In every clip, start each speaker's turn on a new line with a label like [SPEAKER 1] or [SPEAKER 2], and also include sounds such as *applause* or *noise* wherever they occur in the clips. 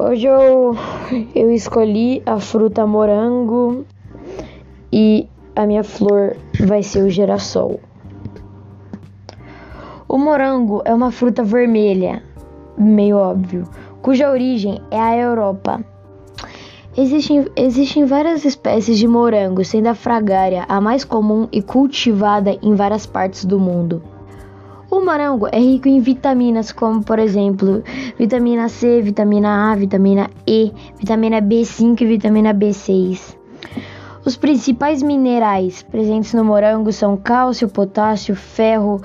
[SPEAKER 1] Hoje eu, eu escolhi a fruta morango e a minha flor vai ser o girassol. O morango é uma fruta vermelha, meio óbvio, cuja origem é a Europa. Existem, existem várias espécies de morango, sendo a fragária a mais comum e cultivada em várias partes do mundo. O morango é rico em vitaminas, como por exemplo, vitamina C, vitamina A, vitamina E, vitamina B5 e vitamina B6. Os principais minerais presentes no morango são cálcio, potássio, ferro,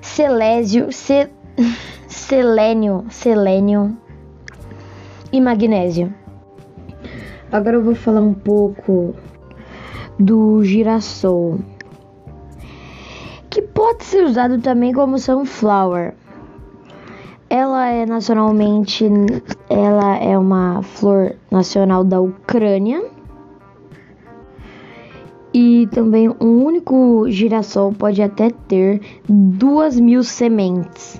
[SPEAKER 1] celésio, ce... *laughs* selênio, selênio e magnésio. Agora eu vou falar um pouco do girassol, que pode ser usado também como sunflower. Ela é nacionalmente, ela é uma flor nacional da Ucrânia. E também um único girassol pode até ter duas mil sementes.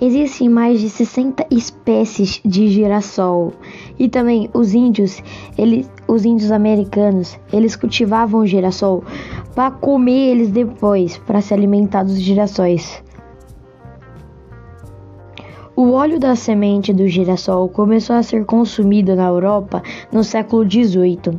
[SPEAKER 1] Existem mais de 60 espécies de girassol. E também os índios, eles, os índios americanos, eles cultivavam o girassol para comer eles depois, para se alimentar dos girassóis. O óleo da semente do girassol começou a ser consumido na Europa no século XVIII.